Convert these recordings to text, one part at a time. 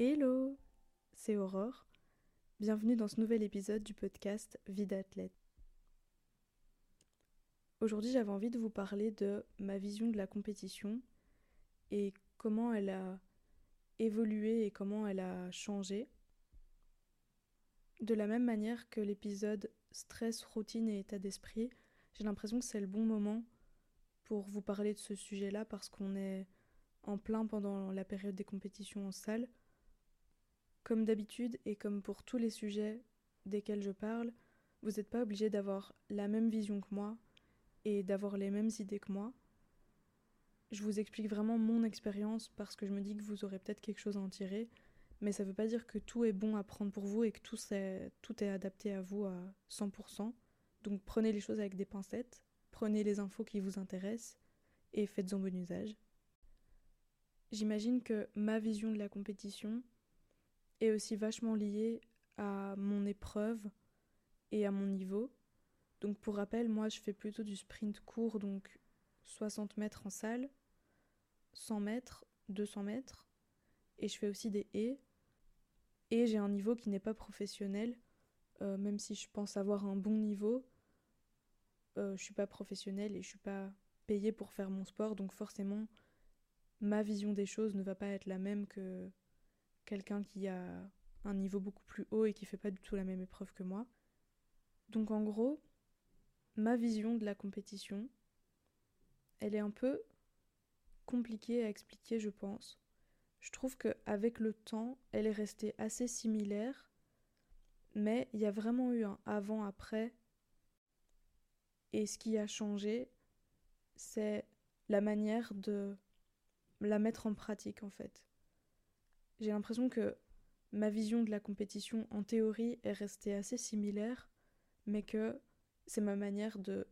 Hello, c'est Aurore. Bienvenue dans ce nouvel épisode du podcast Vie d'athlète. Aujourd'hui, j'avais envie de vous parler de ma vision de la compétition et comment elle a évolué et comment elle a changé. De la même manière que l'épisode stress, routine et état d'esprit, j'ai l'impression que c'est le bon moment pour vous parler de ce sujet-là parce qu'on est en plein pendant la période des compétitions en salle. Comme d'habitude et comme pour tous les sujets desquels je parle, vous n'êtes pas obligé d'avoir la même vision que moi et d'avoir les mêmes idées que moi. Je vous explique vraiment mon expérience parce que je me dis que vous aurez peut-être quelque chose à en tirer, mais ça ne veut pas dire que tout est bon à prendre pour vous et que tout est, tout est adapté à vous à 100%. Donc prenez les choses avec des pincettes, prenez les infos qui vous intéressent et faites-en bon usage. J'imagine que ma vision de la compétition est aussi vachement liée à mon épreuve et à mon niveau. Donc pour rappel, moi je fais plutôt du sprint court, donc 60 mètres en salle, 100 mètres, 200 mètres, et je fais aussi des haies. Et j'ai un niveau qui n'est pas professionnel, euh, même si je pense avoir un bon niveau, euh, je suis pas professionnelle et je suis pas payée pour faire mon sport, donc forcément ma vision des choses ne va pas être la même que quelqu'un qui a un niveau beaucoup plus haut et qui fait pas du tout la même épreuve que moi. Donc en gros, ma vision de la compétition, elle est un peu compliquée à expliquer, je pense. Je trouve qu'avec le temps, elle est restée assez similaire, mais il y a vraiment eu un avant-après. Et ce qui a changé, c'est la manière de la mettre en pratique en fait. J'ai l'impression que ma vision de la compétition en théorie est restée assez similaire, mais que c'est ma manière de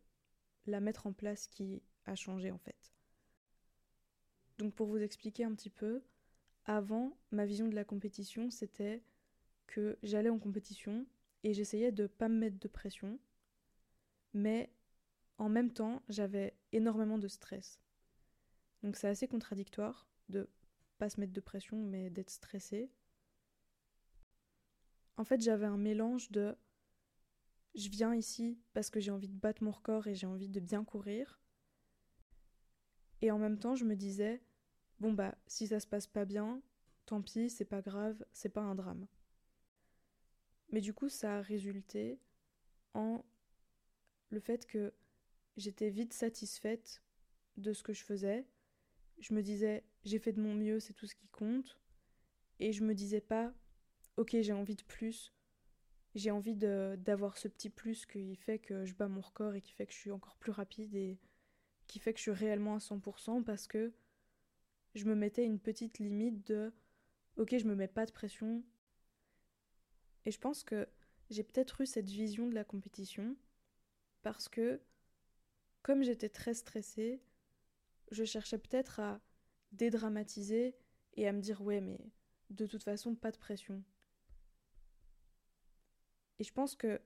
la mettre en place qui a changé en fait. Donc pour vous expliquer un petit peu, avant, ma vision de la compétition, c'était que j'allais en compétition et j'essayais de pas me mettre de pression, mais en même temps, j'avais énormément de stress. Donc c'est assez contradictoire de pas se mettre de pression mais d'être stressé. En fait, j'avais un mélange de je viens ici parce que j'ai envie de battre mon record et j'ai envie de bien courir. Et en même temps, je me disais bon bah si ça se passe pas bien, tant pis, c'est pas grave, c'est pas un drame. Mais du coup, ça a résulté en le fait que j'étais vite satisfaite de ce que je faisais je me disais j'ai fait de mon mieux, c'est tout ce qui compte. Et je me disais pas ok j'ai envie de plus, j'ai envie d'avoir ce petit plus qui fait que je bats mon record et qui fait que je suis encore plus rapide et qui fait que je suis réellement à 100% parce que je me mettais une petite limite de ok je me mets pas de pression. Et je pense que j'ai peut-être eu cette vision de la compétition parce que comme j'étais très stressée, je cherchais peut-être à dédramatiser et à me dire ouais mais de toute façon pas de pression. Et je pense que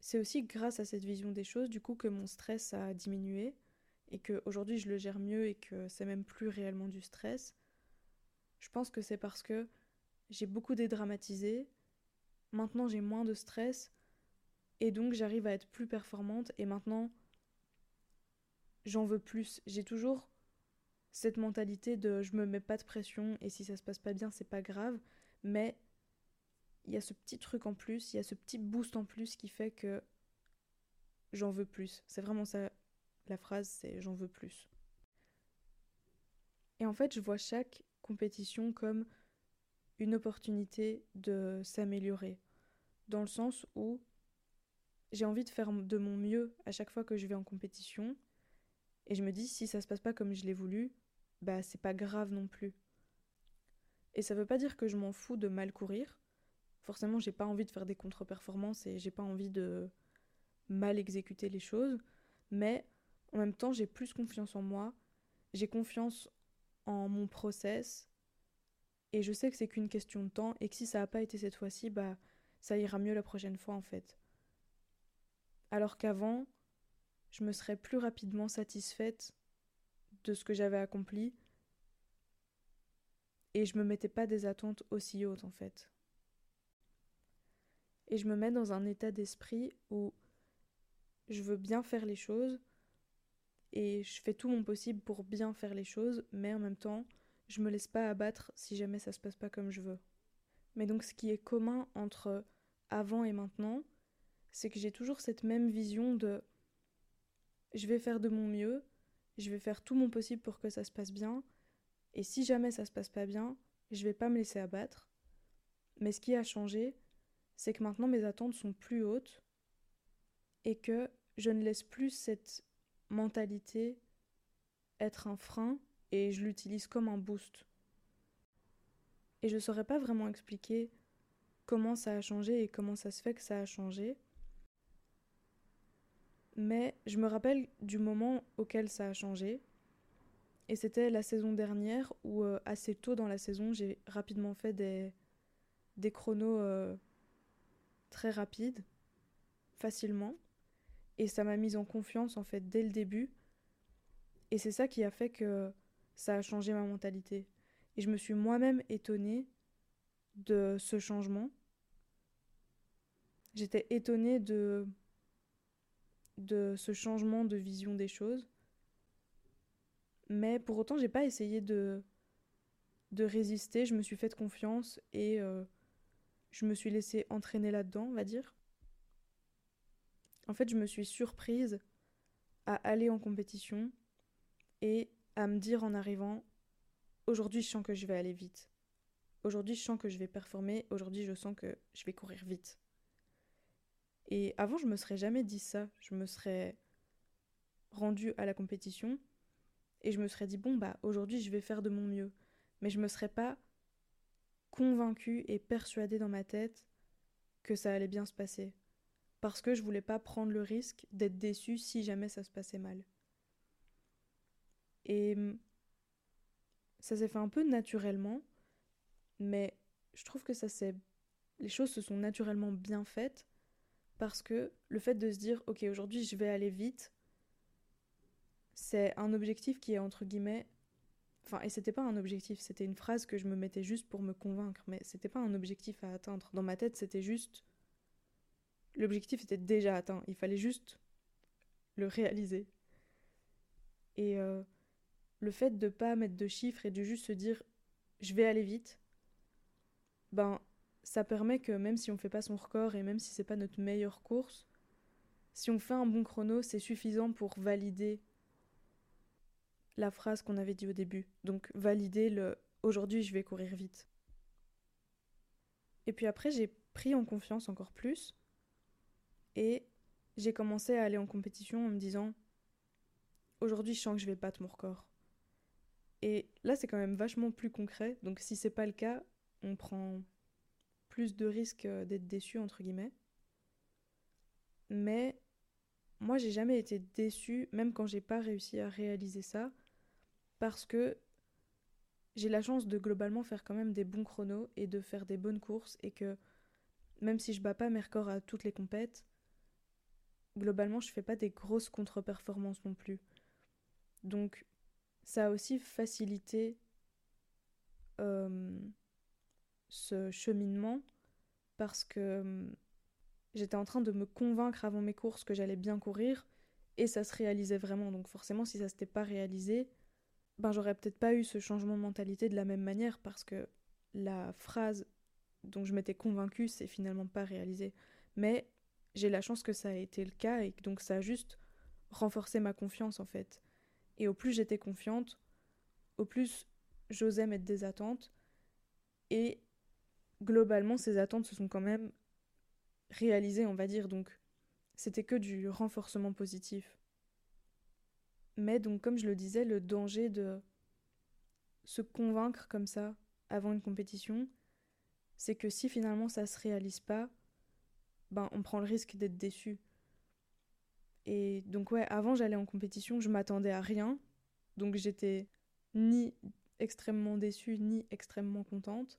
c'est aussi grâce à cette vision des choses du coup que mon stress a diminué et que aujourd'hui je le gère mieux et que c'est même plus réellement du stress. Je pense que c'est parce que j'ai beaucoup dédramatisé, maintenant j'ai moins de stress et donc j'arrive à être plus performante et maintenant j'en veux plus. J'ai toujours cette mentalité de je me mets pas de pression et si ça se passe pas bien, c'est pas grave, mais il y a ce petit truc en plus, il y a ce petit boost en plus qui fait que j'en veux plus. C'est vraiment ça la phrase, c'est j'en veux plus. Et en fait, je vois chaque compétition comme une opportunité de s'améliorer, dans le sens où j'ai envie de faire de mon mieux à chaque fois que je vais en compétition, et je me dis, si ça se passe pas comme je l'ai voulu, bah c'est pas grave non plus. Et ça veut pas dire que je m'en fous de mal courir. Forcément, j'ai pas envie de faire des contre-performances et j'ai pas envie de mal exécuter les choses. Mais en même temps, j'ai plus confiance en moi. J'ai confiance en mon process. Et je sais que c'est qu'une question de temps et que si ça n'a pas été cette fois-ci, bah ça ira mieux la prochaine fois en fait. Alors qu'avant, je me serais plus rapidement satisfaite de ce que j'avais accompli Et je me mettais pas des attentes aussi hautes en fait. Et je me mets dans un état d'esprit où je veux bien faire les choses et je fais tout mon possible pour bien faire les choses, mais en même temps, je me laisse pas abattre si jamais ça se passe pas comme je veux. Mais donc ce qui est commun entre avant et maintenant, c'est que j'ai toujours cette même vision de je vais faire de mon mieux, je vais faire tout mon possible pour que ça se passe bien, et si jamais ça se passe pas bien, je vais pas me laisser abattre. Mais ce qui a changé, c'est que maintenant mes attentes sont plus hautes et que je ne laisse plus cette mentalité être un frein et je l'utilise comme un boost. Et je saurais pas vraiment expliquer comment ça a changé et comment ça se fait que ça a changé. Mais je me rappelle du moment auquel ça a changé. Et c'était la saison dernière où, euh, assez tôt dans la saison, j'ai rapidement fait des, chronos euh, très rapides, facilement. Et ça m'a mise en confiance, en fait, dès le début. Et c'est ça qui a fait que ça a changé ma mentalité. Et je me suis moi-même étonnée de ce changement. J'étais étonnée de de ce changement de vision des choses. Mais pour autant, j'ai pas essayé de, de résister, je me suis faite confiance et euh, je me suis laissée entraîner là-dedans, on va dire. En fait, je me suis surprise à aller en compétition et à me dire en arrivant aujourd'hui, je sens que je vais aller vite. Aujourd'hui, je sens que je vais performer. Aujourd'hui, je sens que je vais courir vite. Et avant, je me serais jamais dit ça. Je me serais rendue à la compétition et je me serais dit bon bah aujourd'hui je vais faire de mon mieux. Mais je me serais pas convaincue et persuadée dans ma tête que ça allait bien se passer. Parce que je voulais pas prendre le risque d'être déçue si jamais ça se passait mal. Et hum, ça s'est fait un peu naturellement, mais je trouve que ça s'est les choses se sont naturellement bien faites parce que le fait de se dire ok aujourd'hui je vais aller vite c'est un objectif qui est entre guillemets enfin et c'était pas un objectif c'était une phrase que je me mettais juste pour me convaincre mais c'était pas un objectif à atteindre. Dans ma tête c'était juste l'objectif était déjà atteint. Il fallait juste le réaliser. Et euh, le fait de pas mettre de chiffres et de juste se dire je vais aller vite ben ça permet que même si on fait pas son record et même si c'est pas notre meilleure course, si on fait un bon chrono, c'est suffisant pour valider la phrase qu'on avait dit au début. Donc valider le aujourd'hui je vais courir vite. Et puis après j'ai pris en confiance encore plus et j'ai commencé à aller en compétition en me disant aujourd'hui je sens que je vais battre mon record. Et là c'est quand même vachement plus concret. Donc si c'est pas le cas, on prend plus de risques euh, d'être déçu, entre guillemets. Mais moi, j'ai jamais été déçue, même quand j'ai pas réussi à réaliser ça, parce que j'ai la chance de globalement faire quand même des bons chronos et de faire des bonnes courses et que même si je bats pas mes records à toutes les compètes, globalement je fais pas des grosses contre-performances non plus. Donc ça a aussi facilité euh, ce cheminement parce que hum, j'étais en train de me convaincre avant mes courses que j'allais bien courir et ça se réalisait vraiment. Donc forcément, si ça s'était pas réalisé, ben j'aurais peut-être pas eu ce changement de mentalité de la même manière parce que la phrase dont je m'étais convaincue s'est finalement pas réalisée. Mais j'ai la chance que ça a été le cas et donc ça a juste renforcé ma confiance en fait. Et au plus j'étais confiante, au plus j'osais mettre des attentes et globalement, ces attentes se sont quand même réalisées, on va dire, donc c'était que du renforcement positif. Mais donc, comme je le disais, le danger de se convaincre comme ça avant une compétition, c'est que si finalement ça se réalise pas, ben on prend le risque d'être déçu. Et donc ouais, avant j'allais en compétition, je m'attendais à rien, donc j'étais ni extrêmement déçue ni extrêmement contente.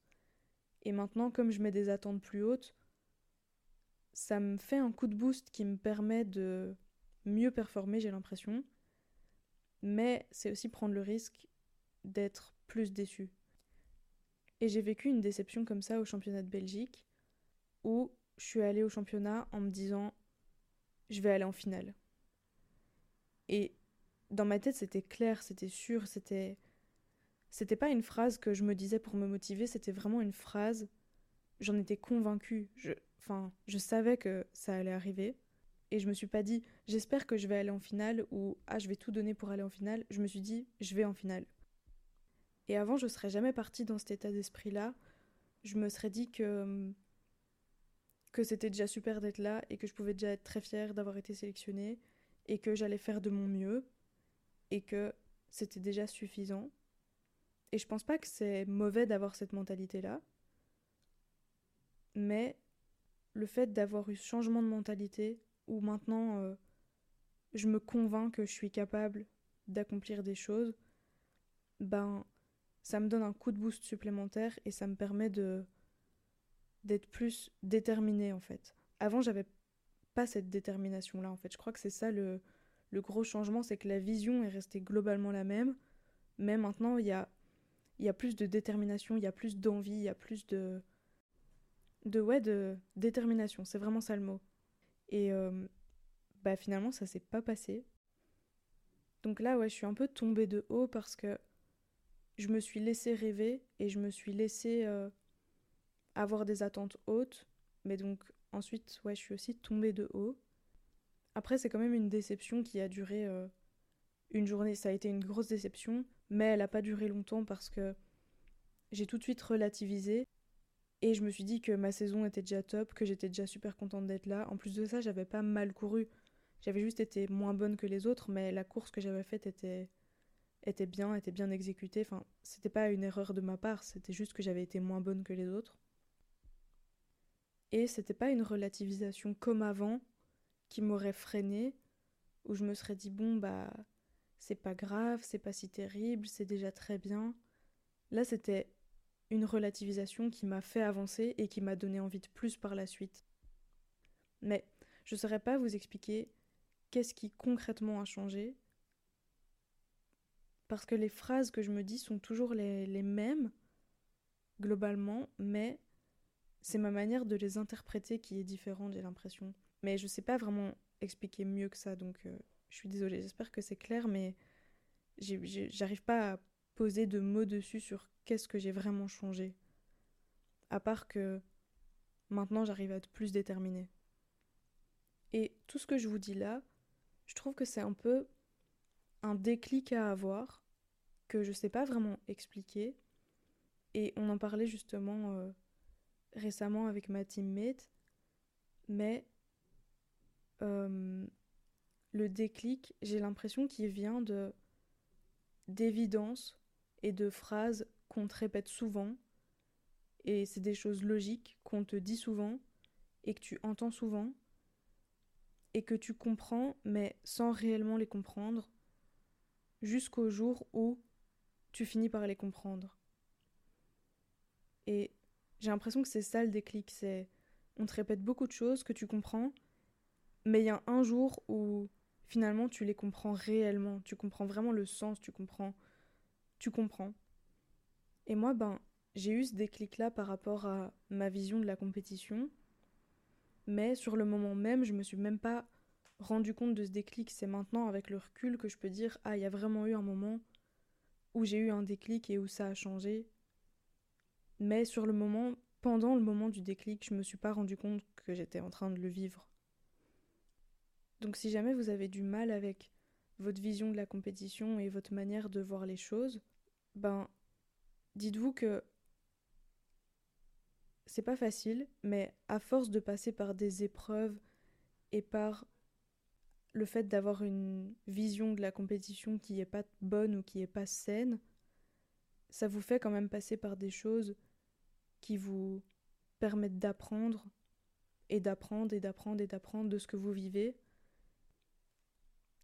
Et maintenant, comme je mets des attentes plus hautes, ça me fait un coup de boost qui me permet de mieux performer, j'ai l'impression. Mais c'est aussi prendre le risque d'être plus déçu. Et j'ai vécu une déception comme ça au championnat de Belgique, où je suis allée au championnat en me disant je vais aller en finale. Et dans ma tête, c'était clair, c'était sûr, c'était. C'était pas une phrase que je me disais pour me motiver, c'était vraiment une phrase. J'en étais convaincue. Je... Enfin, je savais que ça allait arriver. Et je me suis pas dit, j'espère que je vais aller en finale ou ah, je vais tout donner pour aller en finale. Je me suis dit, je vais en finale. Et avant, je serais jamais partie dans cet état d'esprit-là. Je me serais dit que que c'était déjà super d'être là et que je pouvais déjà être très fière d'avoir été sélectionnée et que j'allais faire de mon mieux et que c'était déjà suffisant. Et je pense pas que c'est mauvais d'avoir cette mentalité-là. Mais le fait d'avoir eu ce changement de mentalité où maintenant euh, je me convainc que je suis capable d'accomplir des choses, ben ça me donne un coup de boost supplémentaire et ça me permet de d'être plus déterminée en fait. Avant, j'avais pas cette détermination là en fait. Je crois que c'est ça le, le gros changement, c'est que la vision est restée globalement la même, mais maintenant il y a, y a plus de détermination, il y a plus d'envie, il y a plus de. de ouais, de détermination, c'est vraiment ça le mot. Et euh, bah finalement, ça s'est pas passé. Donc là, ouais, je suis un peu tombée de haut parce que je me suis laissée rêver et je me suis laissée euh, avoir des attentes hautes. Mais donc ensuite, ouais, je suis aussi tombée de haut. Après, c'est quand même une déception qui a duré euh, une journée. Ça a été une grosse déception, mais elle n'a pas duré longtemps parce que j'ai tout de suite relativisé et je me suis dit que ma saison était déjà top, que j'étais déjà super contente d'être là. En plus de ça, j'avais pas mal couru. J'avais juste été moins bonne que les autres, mais la course que j'avais faite était était bien, était bien exécutée. Enfin, c'était pas une erreur de ma part, c'était juste que j'avais été moins bonne que les autres. Et c'était pas une relativisation comme avant qui m'aurait freiné, où je me serais dit bon bah c'est pas grave, c'est pas si terrible, c'est déjà très bien. Là c'était une relativisation qui m'a fait avancer et qui m'a donné envie de plus par la suite. Mais je ne saurais pas vous expliquer qu'est-ce qui concrètement a changé, parce que les phrases que je me dis sont toujours les, mêmes, globalement, mais c'est ma manière de les interpréter qui est différente, j'ai l'impression. Mais je sais pas vraiment expliquer mieux que ça, donc euh, je suis désolée. J'espère que c'est clair, mais j'arrive pas à poser de mots dessus sur qu'est-ce que j'ai vraiment changé. À part que maintenant j'arrive à être plus déterminée. Et tout ce que je vous dis là, je trouve que c'est un peu un déclic à avoir que je sais pas vraiment expliquer. Et on en parlait justement euh, récemment avec ma teammate, mais euh, le déclic, j'ai l'impression qu'il vient de d'évidence et de phrases qu'on te répète souvent, et c'est des choses logiques qu'on te dit souvent et que tu entends souvent et que tu comprends mais sans réellement les comprendre jusqu'au jour où tu finis par les comprendre. Et j'ai l'impression que c'est ça le déclic, c'est on te répète beaucoup de choses que tu comprends, mais il y a un jour où finalement tu les comprends réellement, tu comprends vraiment le sens, tu comprends tu comprends. Et moi ben j'ai eu ce déclic là par rapport à ma vision de la compétition, mais sur le moment même, je me suis même pas rendu compte de ce déclic, c'est maintenant avec le recul que je peux dire ah, il y a vraiment eu un moment où j'ai eu un déclic et où ça a changé mais sur le moment, pendant le moment du déclic, je me suis pas rendu compte que j'étais en train de le vivre. Donc si jamais vous avez du mal avec votre vision de la compétition et votre manière de voir les choses, ben dites-vous que c'est pas facile, mais à force de passer par des épreuves et par le fait d'avoir une vision de la compétition qui est pas bonne ou qui est pas saine, ça vous fait quand même passer par des choses qui vous permettent d'apprendre et d'apprendre et d'apprendre et d'apprendre de ce que vous vivez.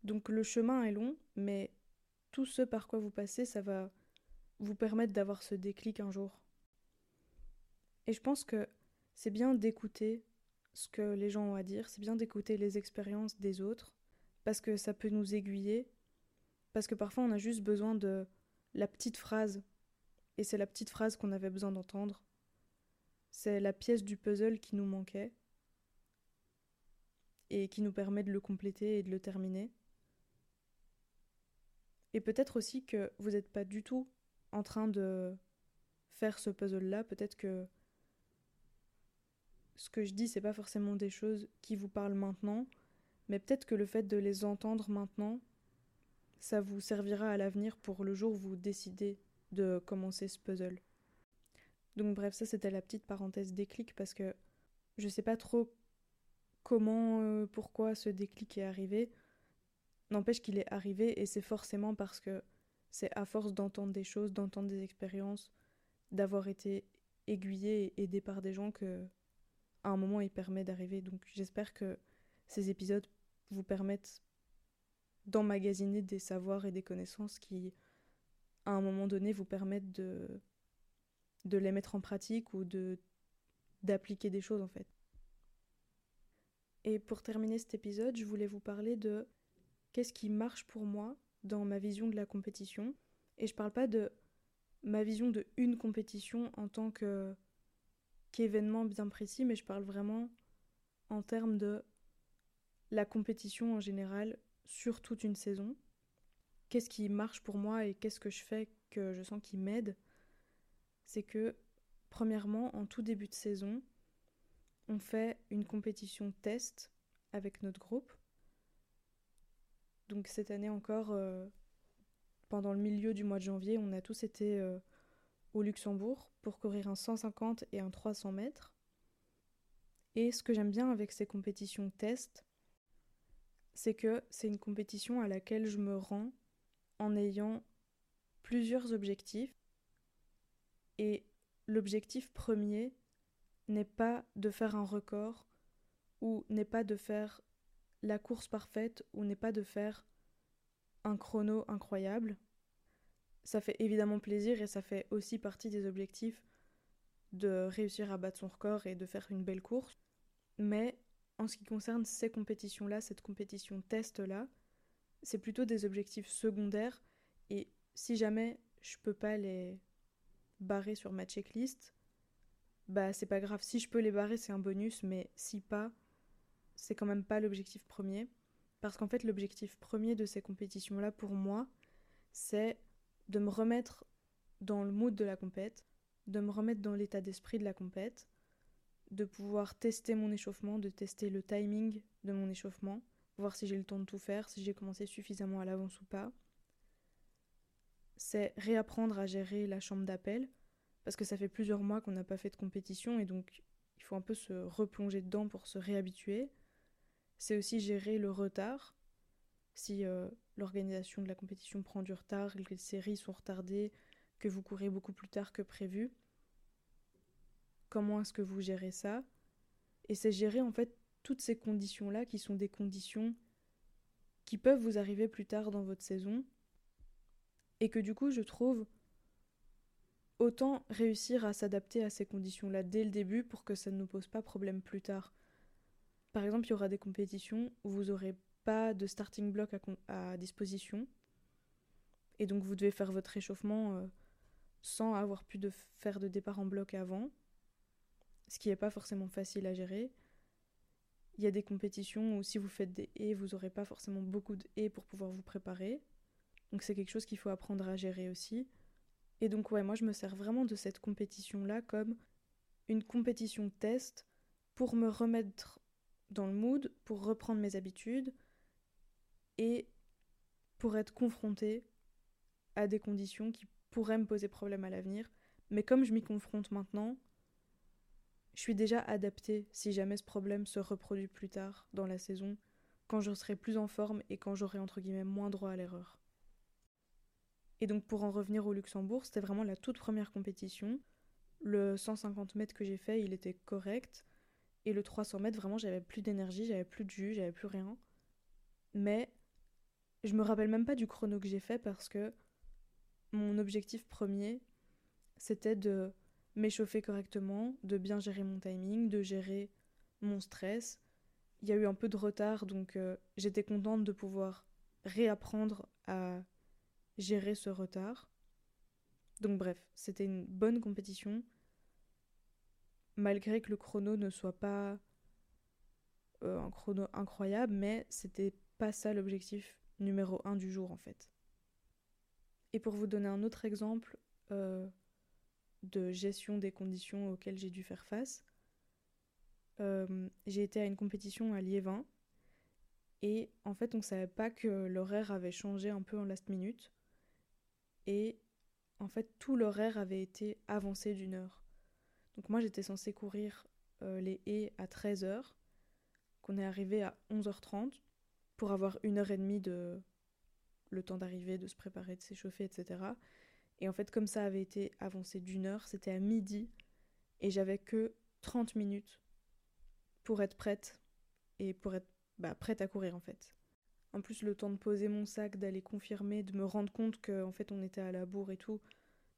Donc le chemin est long, mais tout ce par quoi vous passez, ça va vous permettre d'avoir ce déclic un jour. Et je pense que c'est bien d'écouter ce que les gens ont à dire, c'est bien d'écouter les expériences des autres, parce que ça peut nous aiguiller, parce que parfois on a juste besoin de la petite phrase Et c'est la petite phrase qu'on avait besoin d'entendre. C'est la pièce du puzzle qui nous manquait et qui nous permet de le compléter et de le terminer. Et peut-être aussi que vous n'êtes pas du tout en train de faire ce puzzle-là. Peut-être que ce que je dis, c'est pas forcément des choses qui vous parlent maintenant, mais peut-être que le fait de les entendre maintenant, ça vous servira à l'avenir pour le jour où vous décidez de commencer ce puzzle. Donc bref, ça c'était la petite parenthèse déclic parce que je sais pas trop comment, euh, pourquoi ce déclic est arrivé. N'empêche qu'il est arrivé et c'est forcément parce que c'est à force d'entendre des choses, d'entendre des expériences, d'avoir été aiguillé et aidé par des gens que à un moment il permet d'arriver. Donc j'espère que ces épisodes vous permettent d'emmagasiner des savoirs et des connaissances qui, à un moment donné, vous permettent de, de les mettre en pratique ou de d'appliquer des choses en fait. Et pour terminer cet épisode, je voulais vous parler de qu'est-ce qui marche pour moi dans ma vision de la compétition. Et je parle pas de ma vision de une compétition en tant que qu'événement bien précis, mais je parle vraiment en termes de la compétition en général sur toute une saison. Qu'est-ce qui marche pour moi et qu'est-ce que je fais que je sens qui m'aide? C'est que, premièrement, en tout début de saison, on fait une compétition test avec notre groupe. Donc cette année encore, euh, pendant le milieu du mois de janvier, on a tous été euh, au Luxembourg pour courir un 150 et un 300 mètres. Et ce que j'aime bien avec ces compétitions test, c'est que c'est une compétition à laquelle je me rends en ayant plusieurs objectifs. Et l'objectif premier n'est pas de faire un record ou n'est pas de faire la course parfaite ou n'est pas de faire un chrono incroyable. Ça fait évidemment plaisir et ça fait aussi partie des objectifs de réussir à battre son record et de faire une belle course. Mais en ce qui concerne ces compétitions-là, cette compétition test-là, c'est plutôt des objectifs secondaires et si jamais je peux pas les barrer sur ma checklist, bah c'est pas grave. Si je peux les barrer, c'est un bonus, mais si pas, c'est quand même pas l'objectif premier. Parce qu'en fait, l'objectif premier de ces compétitions-là, pour moi, c'est de me remettre dans le mood de la compète, de me remettre dans l'état d'esprit de la compète, de pouvoir tester mon échauffement, de tester le timing de mon échauffement, voir si j'ai le temps de tout faire, si j'ai commencé suffisamment à l'avance ou pas. C'est réapprendre à gérer la chambre d'appel, parce que ça fait plusieurs mois qu'on n'a pas fait de compétition et donc il faut un peu se replonger dedans pour se réhabituer. C'est aussi gérer le retard. Si euh, l'organisation de la compétition prend du retard, les séries sont retardées, que vous courez beaucoup plus tard que prévu, comment est-ce que vous gérez ça? Et c'est gérer en fait toutes ces conditions-là qui sont des conditions qui peuvent vous arriver plus tard dans votre saison et que du coup je trouve autant réussir à s'adapter à ces conditions-là dès le début pour que ça ne nous pose pas problème plus tard. Par exemple, il y aura des compétitions où vous n'aurez pas de starting block à, disposition et donc vous devez faire votre réchauffement euh, sans avoir pu faire de départ en bloc avant ce qui n'est pas forcément facile à gérer. Il y a des compétitions où si vous faites des haies, vous n'aurez pas forcément beaucoup de haies pour pouvoir vous préparer. Donc c'est quelque chose qu'il faut apprendre à gérer aussi. Et donc ouais, moi je me sers vraiment de cette compétition-là comme une compétition test pour me remettre dans le mood, pour reprendre mes habitudes et pour être confrontée à des conditions qui pourraient me poser problème à l'avenir. Mais comme je m'y confronte maintenant, je suis déjà adaptée si jamais ce problème se reproduit plus tard dans la saison, quand je serai plus en forme et quand j'aurai entre guillemets moins droit à l'erreur. Et donc pour en revenir au Luxembourg, c'était vraiment la toute première compétition. Le 150 mètres que j'ai fait, il était correct. Et le 300 mètres, vraiment, j'avais plus d'énergie, j'avais plus de jus, j'avais plus rien. Mais je me rappelle même pas du chrono que j'ai fait parce que mon objectif premier, c'était de m'échauffer correctement, de bien gérer mon timing, de gérer mon stress. Il y a eu un peu de retard, donc euh, j'étais contente de pouvoir réapprendre à gérer ce retard. Donc bref, c'était une bonne compétition, malgré que le chrono ne soit pas euh, un chrono incroyable, mais c'était pas ça l'objectif numéro un du jour en fait. Et pour vous donner un autre exemple euh, de gestion des conditions auxquelles j'ai dû faire face, euh, j'ai été à une compétition à Liévin et en fait on savait pas que l'horaire avait changé un peu en last minute et en fait tout l'horaire avait été avancé d'une heure. Donc moi j'étais censée courir les haies à 13h qu'on est arrivé à 11h30 pour avoir une heure et demie de le temps d'arriver, de se préparer, de s'échauffer, etc. Et en fait, comme ça avait été avancé d'une heure, c'était à midi et j'avais que 30 minutes pour être prête et pour être bah, prête à courir en fait. En plus, le temps de poser mon sac, d'aller confirmer, de me rendre compte qu'en fait on était à la bourre et tout,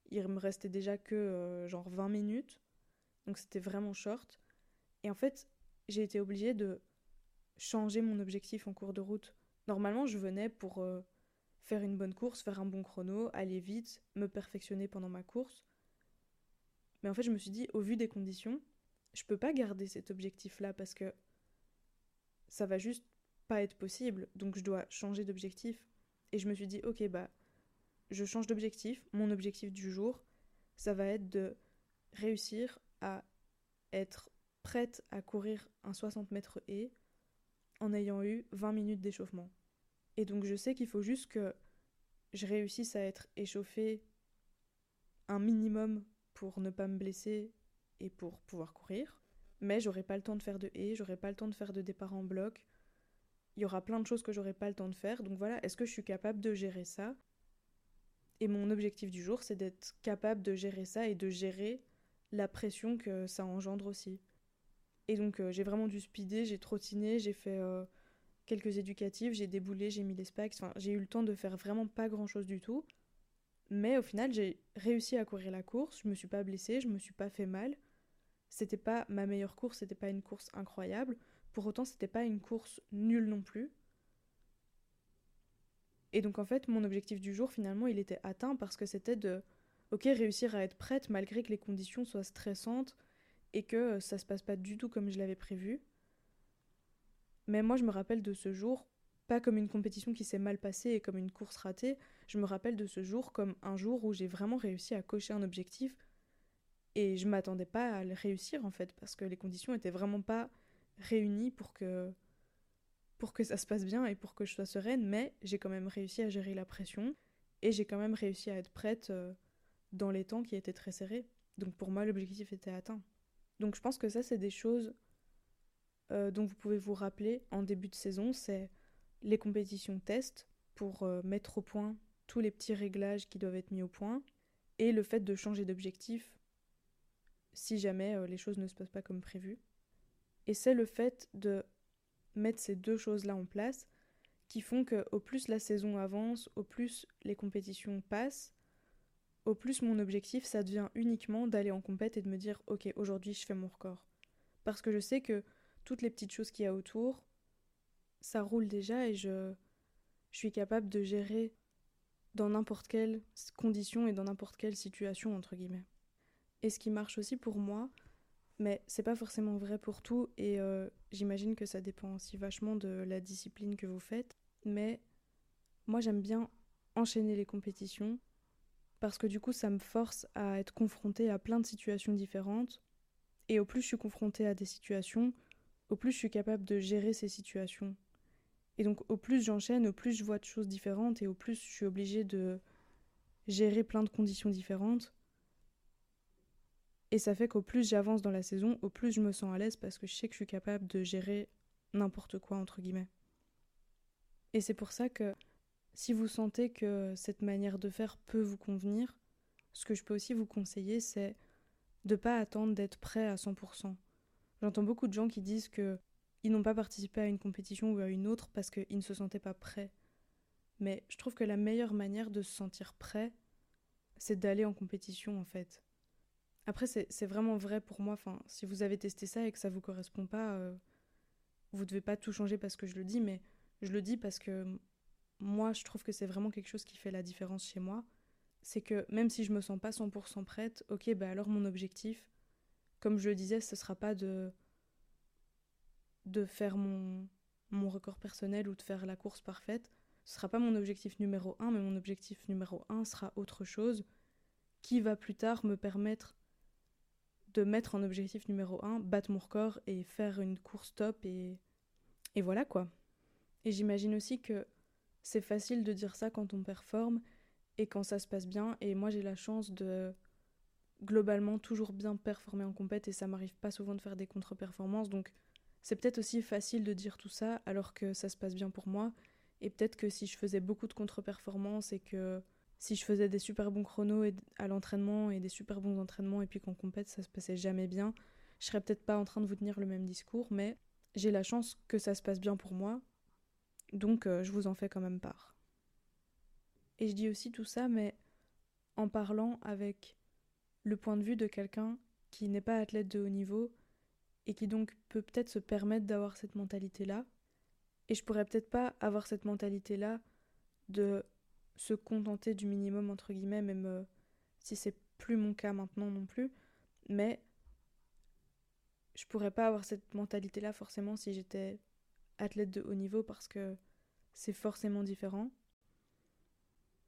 il me restait déjà que euh, genre 20 minutes. Donc c'était vraiment short. Et en fait, j'ai été obligée de changer mon objectif en cours de route. Normalement, je venais pour euh, faire une bonne course, faire un bon chrono, aller vite, me perfectionner pendant ma course. Mais en fait, je me suis dit, au vu des conditions, je peux pas garder cet objectif-là parce que ça va juste pas être possible. Donc, je dois changer d'objectif. Et je me suis dit, ok, bah, je change d'objectif. Mon objectif du jour, ça va être de réussir à être prête à courir un 60 mètres et en ayant eu 20 minutes d'échauffement. Et donc je sais qu'il faut juste que je réussisse à être échauffée un minimum pour ne pas me blesser et pour pouvoir courir. Mais j'aurai pas le temps de faire de haies, j'aurai pas le temps de faire de départ en bloc. Il y aura plein de choses que j'aurai pas le temps de faire. Donc voilà, est-ce que je suis capable de gérer ça? Et mon objectif du jour, c'est d'être capable de gérer ça et de gérer la pression que ça engendre aussi. Et donc euh, j'ai vraiment dû speeder, j'ai trottiné, j'ai fait euh, quelques éducatives, j'ai déboulé, j'ai mis les specs, enfin j'ai eu le temps de faire vraiment pas grand chose du tout. Mais au final j'ai réussi à courir la course, je me suis pas blessée, je me suis pas fait mal. C'était pas ma meilleure course, c'était pas une course incroyable. Pour autant c'était pas une course nulle non plus. Et donc en fait mon objectif du jour finalement il était atteint parce que c'était de ok réussir à être prête malgré que les conditions soient stressantes et que euh, ça se passe pas du tout comme je l'avais prévu. Mais moi, je me rappelle de ce jour, pas comme une compétition qui s'est mal passée et comme une course ratée, je me rappelle de ce jour comme un jour où j'ai vraiment réussi à cocher un objectif et je m'attendais pas à le réussir en fait parce que les conditions étaient vraiment pas réunies pour que pour que ça se passe bien et pour que je sois sereine, mais j'ai quand même réussi à gérer la pression et j'ai quand même réussi à être prête euh, dans les temps qui étaient très serrés. Donc pour moi, l'objectif était atteint. Donc je pense que ça, c'est des choses euh, dont vous pouvez vous rappeler en début de saison, c'est les compétitions test pour euh, mettre au point tous les petits réglages qui doivent être mis au point, et le fait de changer d'objectif si jamais euh, les choses ne se passent pas comme prévu. Et c'est le fait de mettre ces deux choses-là en place qui font que au plus la saison avance, au plus les compétitions passent, au plus mon objectif, ça devient uniquement d'aller en compète et de me dire ok, aujourd'hui je fais mon record. Parce que je sais que toutes les petites choses qu'il y a autour, ça roule déjà et je, suis capable de gérer dans n'importe quelle condition et dans n'importe quelle situation, entre guillemets. Et ce qui marche aussi pour moi, mais c'est pas forcément vrai pour tout, et euh, j'imagine que ça dépend aussi vachement de la discipline que vous faites, mais moi j'aime bien enchaîner les compétitions parce que du coup ça me force à être confrontée à plein de situations différentes et au plus je suis confrontée à des situations, au plus je suis capable de gérer ces situations. Et donc au plus j'enchaîne, au plus je vois de choses différentes et au plus je suis obligée de gérer plein de conditions différentes. Et ça fait qu'au plus j'avance dans la saison, au plus je me sens à l'aise parce que je sais que je suis capable de gérer n'importe quoi entre guillemets. Et c'est pour ça que si vous sentez que cette manière de faire peut vous convenir, ce que je peux aussi vous conseiller, c'est de ne pas attendre d'être prêt à 100%. J'entends beaucoup de gens qui disent que ils n'ont pas participé à une compétition ou à une autre parce qu'ils ne se sentaient pas prêts. Mais je trouve que la meilleure manière de se sentir prêt, c'est d'aller en compétition en fait. Après, c'est vraiment vrai pour moi. Enfin, si vous avez testé ça et que ça vous correspond pas, euh, vous devez pas tout changer parce que je le dis, mais je le dis parce que moi, je trouve que c'est vraiment quelque chose qui fait la différence chez moi. c'est que même si je me sens pas 100% prête, ok, bah alors mon objectif, comme je le disais, ce sera pas de de faire mon, mon record personnel ou de faire la course parfaite. Ce sera pas mon objectif numéro un, mais mon objectif numéro un sera autre chose qui va plus tard me permettre de mettre en objectif numéro un, battre mon record et faire une course top et, et voilà quoi. Et j'imagine aussi que c'est facile de dire ça quand on performe et quand ça se passe bien. Et moi j'ai la chance de globalement toujours bien performer en compète et ça m'arrive pas souvent de faire des contre-performances. Donc c'est peut-être aussi facile de dire tout ça alors que ça se passe bien pour moi. Et peut-être que si je faisais beaucoup de contre-performances et que si je faisais des super bons chronos à l'entraînement et des super bons entraînements et puis qu'en compète ça se passait jamais bien, je serais peut-être pas en train de vous tenir le même discours, mais j'ai la chance que ça se passe bien pour moi, donc euh, je vous en fais quand même part. Et je dis aussi tout ça, mais en parlant avec le point de vue de quelqu'un qui n'est pas athlète de haut niveau et qui donc peut peut-être se permettre d'avoir cette mentalité-là. Et je pourrais peut-être pas avoir cette mentalité-là de se contenter du minimum entre guillemets, même euh, si c'est plus mon cas maintenant non plus, mais je pourrais pas avoir cette mentalité-là forcément si j'étais athlète de haut niveau parce que c'est forcément différent.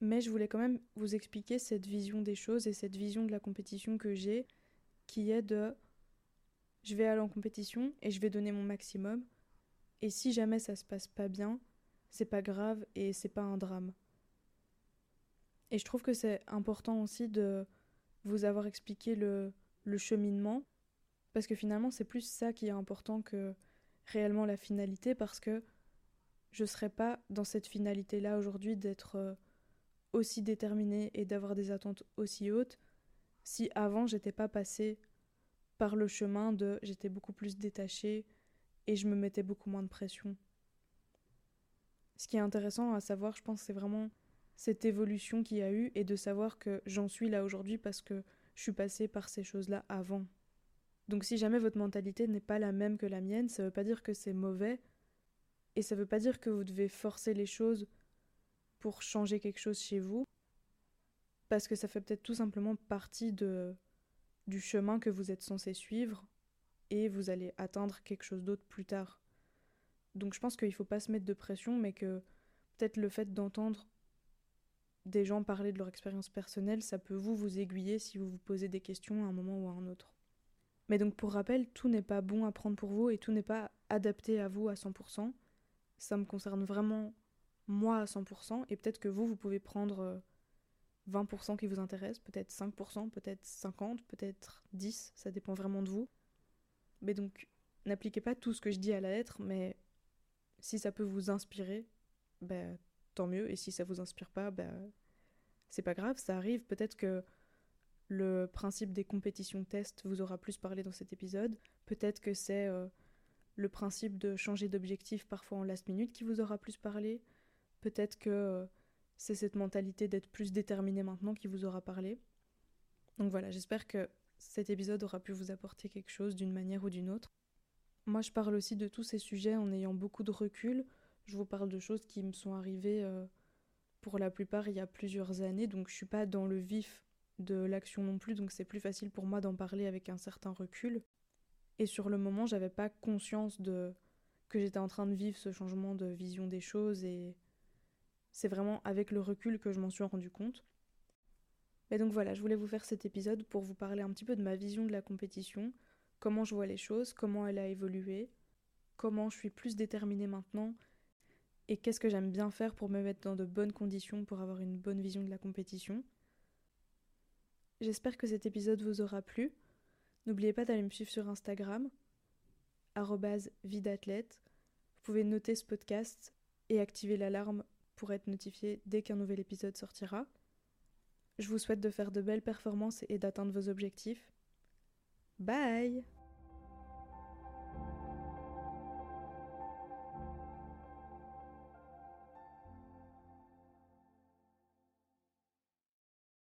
Mais je voulais quand même vous expliquer cette vision des choses et cette vision de la compétition que j'ai, qui est de je vais aller en compétition et je vais donner mon maximum. Et si jamais ça se passe pas bien, c'est pas grave et c'est pas un drame. Et je trouve que c'est important aussi de vous avoir expliqué le, le cheminement, parce que finalement c'est plus ça qui est important que réellement la finalité, parce que je serais pas dans cette finalité là aujourd'hui d'être euh, aussi déterminée et d'avoir des attentes aussi hautes si avant j'étais pas passée par le chemin de j'étais beaucoup plus détachée et je me mettais beaucoup moins de pression. Ce qui est intéressant à savoir, je pense, c'est vraiment cette évolution qu'il y a eu et de savoir que j'en suis là aujourd'hui parce que je suis passée par ces choses-là avant. Donc si jamais votre mentalité n'est pas la même que la mienne, ça veut pas dire que c'est mauvais et ça veut pas dire que vous devez forcer les choses pour changer quelque chose chez vous parce que ça fait peut-être tout simplement partie du chemin que vous êtes censé suivre et vous allez atteindre quelque chose d'autre plus tard. Donc je pense qu'il faut pas se mettre de pression, mais que peut-être le fait d'entendre des gens parler de leur expérience personnelle, ça peut vous vous aiguiller si vous vous posez des questions à un moment ou à un autre. Mais donc pour rappel, tout n'est pas bon à prendre pour vous et tout n'est pas adapté à vous à 100%. Ça me concerne vraiment moi à 100% et peut-être que vous, vous pouvez prendre euh, 20% qui vous intéresse, peut-être 5%, peut-être 50%, peut-être 10%, ça dépend vraiment de vous. Mais donc, n'appliquez pas tout ce que je dis à la lettre, mais si ça peut vous inspirer, ben, tant mieux, et si ça vous inspire pas, ben, c'est pas grave, ça arrive. Peut-être que le principe des compétitions test vous aura plus parlé dans cet épisode, peut-être que c'est euh, le principe de changer d'objectif parfois en last minute qui vous aura plus parlé, peut-être que... Euh, c'est cette mentalité d'être plus déterminé maintenant qui vous aura parlé. Donc voilà, j'espère que cet épisode aura pu vous apporter quelque chose d'une manière ou d'une autre. Moi, je parle aussi de tous ces sujets en ayant beaucoup de recul. Je vous parle de choses qui me sont arrivées euh, pour la plupart il y a plusieurs années, donc je suis pas dans le vif de l'action non plus, donc c'est plus facile pour moi d'en parler avec un certain recul. Et sur le moment, j'avais pas conscience de que j'étais en train de vivre ce changement de vision des choses et c'est vraiment avec le recul que je m'en suis rendu compte. Mais donc voilà, je voulais vous faire cet épisode pour vous parler un petit peu de ma vision de la compétition, comment je vois les choses, comment elle a évolué, comment je suis plus déterminée maintenant, et qu'est-ce que j'aime bien faire pour me mettre dans de bonnes conditions pour avoir une bonne vision de la compétition. J'espère que cet épisode vous aura plu. N'oubliez pas d'aller me suivre sur Instagram, vidathlète. Vous pouvez noter ce podcast et activer l'alarme pour être notifié dès qu'un nouvel épisode sortira. Je vous souhaite de faire de belles performances et d'atteindre vos objectifs. Bye